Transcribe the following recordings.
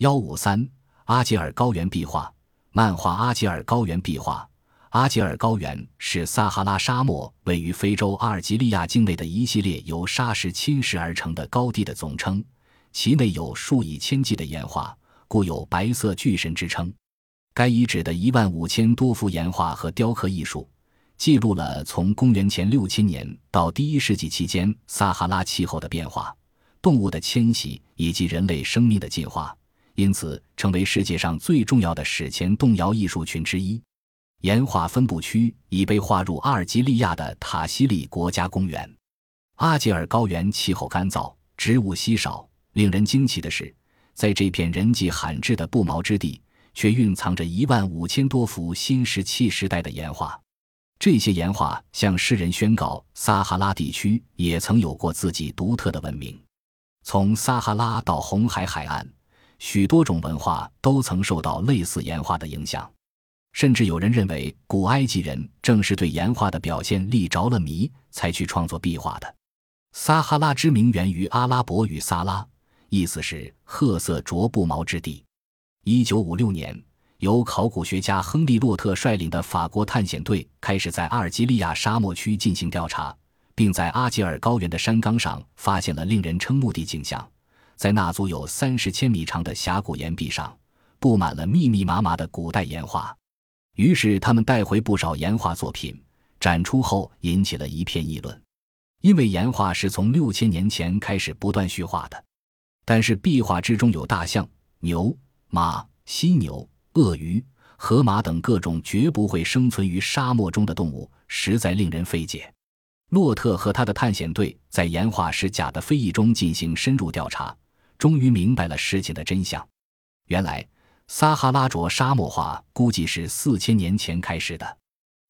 幺五三阿吉尔高原壁画漫画阿吉尔高原壁画阿吉尔高原是撒哈拉沙漠位于非洲阿尔及利亚境内的一系列由沙石侵蚀而成的高地的总称，其内有数以千计的岩画，故有“白色巨神”之称。该遗址的一万五千多幅岩画和雕刻艺术，记录了从公元前六千年到第一世纪期间撒哈拉气候的变化、动物的迁徙以及人类生命的进化。因此，成为世界上最重要的史前动摇艺术群之一。岩画分布区已被划入阿尔及利亚的塔西利国家公园。阿吉尔高原气候干燥，植物稀少。令人惊奇的是，在这片人迹罕至的不毛之地，却蕴藏着一万五千多幅新石器时代的岩画。这些岩画向世人宣告，撒哈拉地区也曾有过自己独特的文明。从撒哈拉到红海海岸。许多种文化都曾受到类似岩画的影响，甚至有人认为古埃及人正是对岩画的表现力着了迷，才去创作壁画的。撒哈拉之名源于阿拉伯语“撒拉”，意思是褐色着布毛之地。一九五六年，由考古学家亨利·洛特率领的法国探险队开始在阿尔及利亚沙漠区进行调查，并在阿吉尔高原的山岗上发现了令人瞠目的景象。在那足有三十千米长的峡谷岩壁上，布满了密密麻麻的古代岩画。于是他们带回不少岩画作品，展出后引起了一片议论。因为岩画是从六千年前开始不断虚化的，但是壁画之中有大象、牛、马、犀牛、鳄鱼、河马等各种绝不会生存于沙漠中的动物，实在令人费解。洛特和他的探险队在岩画是假的非议中进行深入调查。终于明白了事情的真相。原来，撒哈拉卓沙漠化估计是四千年前开始的，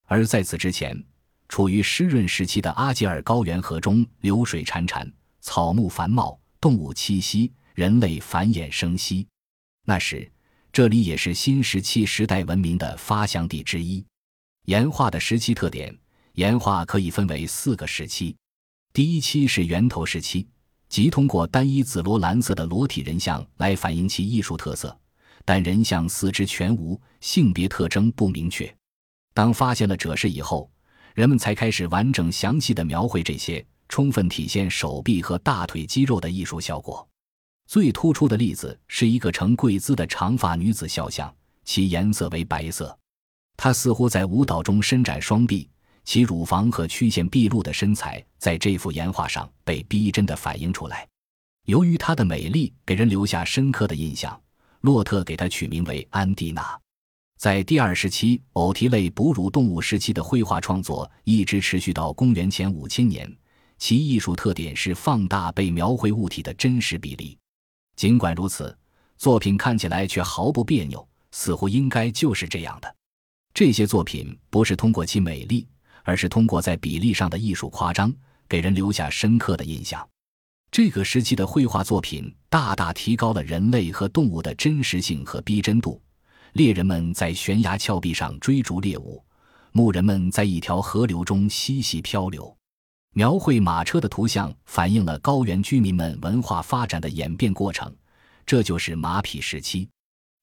而在此之前，处于湿润时期的阿杰尔高原河中流水潺潺，草木繁茂，动物栖息，人类繁衍生息。那时，这里也是新石器时代文明的发祥地之一。岩画的时期特点：岩画可以分为四个时期，第一期是源头时期。即通过单一紫罗兰色的裸体人像来反映其艺术特色，但人像四肢全无，性别特征不明确。当发现了褶式以后，人们才开始完整详细的描绘这些，充分体现手臂和大腿肌肉的艺术效果。最突出的例子是一个呈跪姿的长发女子肖像，其颜色为白色，她似乎在舞蹈中伸展双臂。其乳房和曲线毕露的身材，在这幅岩画上被逼真的反映出来。由于她的美丽给人留下深刻的印象，洛特给她取名为安蒂娜。在第二时期，偶蹄类哺乳动物时期的绘画创作一直持续到公元前五千年，其艺术特点是放大被描绘物体的真实比例。尽管如此，作品看起来却毫不别扭，似乎应该就是这样的。这些作品不是通过其美丽。而是通过在比例上的艺术夸张，给人留下深刻的印象。这个时期的绘画作品大大提高了人类和动物的真实性和逼真度。猎人们在悬崖峭壁上追逐猎物，牧人们在一条河流中嬉戏漂流。描绘马车的图像反映了高原居民们文化发展的演变过程，这就是马匹时期。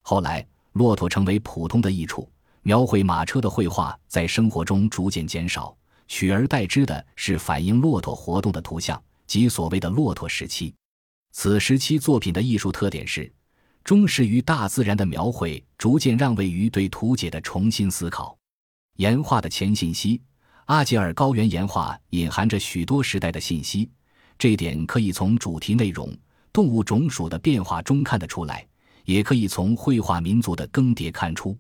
后来，骆驼成为普通的益处。描绘马车的绘画在生活中逐渐减少，取而代之的是反映骆驼活动的图像，即所谓的骆驼时期。此时期作品的艺术特点是，忠实于大自然的描绘，逐渐让位于对图解的重新思考。岩画的前信息，阿杰尔高原岩画隐含着许多时代的信息，这一点可以从主题内容、动物种属的变化中看得出来，也可以从绘画民族的更迭看出。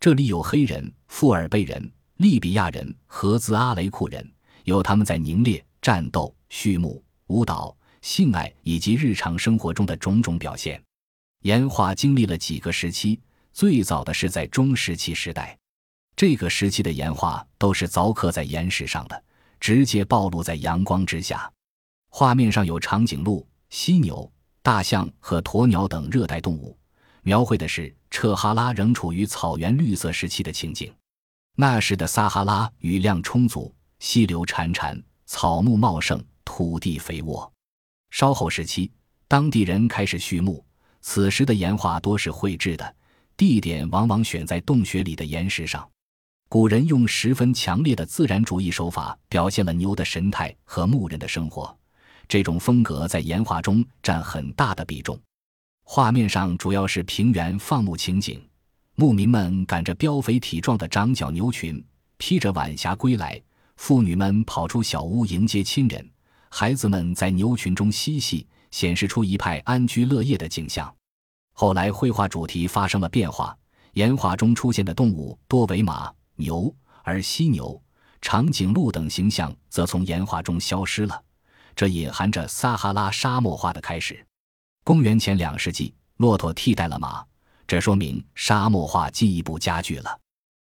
这里有黑人、富尔贝人、利比亚人和兹阿雷库人，有他们在凝猎、战斗、畜牧、舞蹈、性爱以及日常生活中的种种表现。岩画经历了几个时期，最早的是在中石器时代，这个时期的岩画都是凿刻在岩石上的，直接暴露在阳光之下。画面上有长颈鹿、犀牛、大象和鸵鸟等热带动物。描绘的是彻哈拉仍处于草原绿色时期的情景。那时的撒哈拉雨量充足，溪流潺潺，草木茂盛，土地肥沃。稍后时期，当地人开始畜牧，此时的岩画多是绘制的，地点往往选在洞穴里的岩石上。古人用十分强烈的自然主义手法表现了牛的神态和牧人的生活，这种风格在岩画中占很大的比重。画面上主要是平原放牧情景，牧民们赶着膘肥体壮的长角牛群，披着晚霞归来；妇女们跑出小屋迎接亲人，孩子们在牛群中嬉戏。显示出一派安居乐业的景象。后来绘画主题发生了变化，岩画中出现的动物多为马、牛，而犀牛、长颈鹿等形象则从岩画中消失了。这隐含着撒哈拉沙漠化的开始。公元前两世纪，骆驼替代了马，这说明沙漠化进一步加剧了。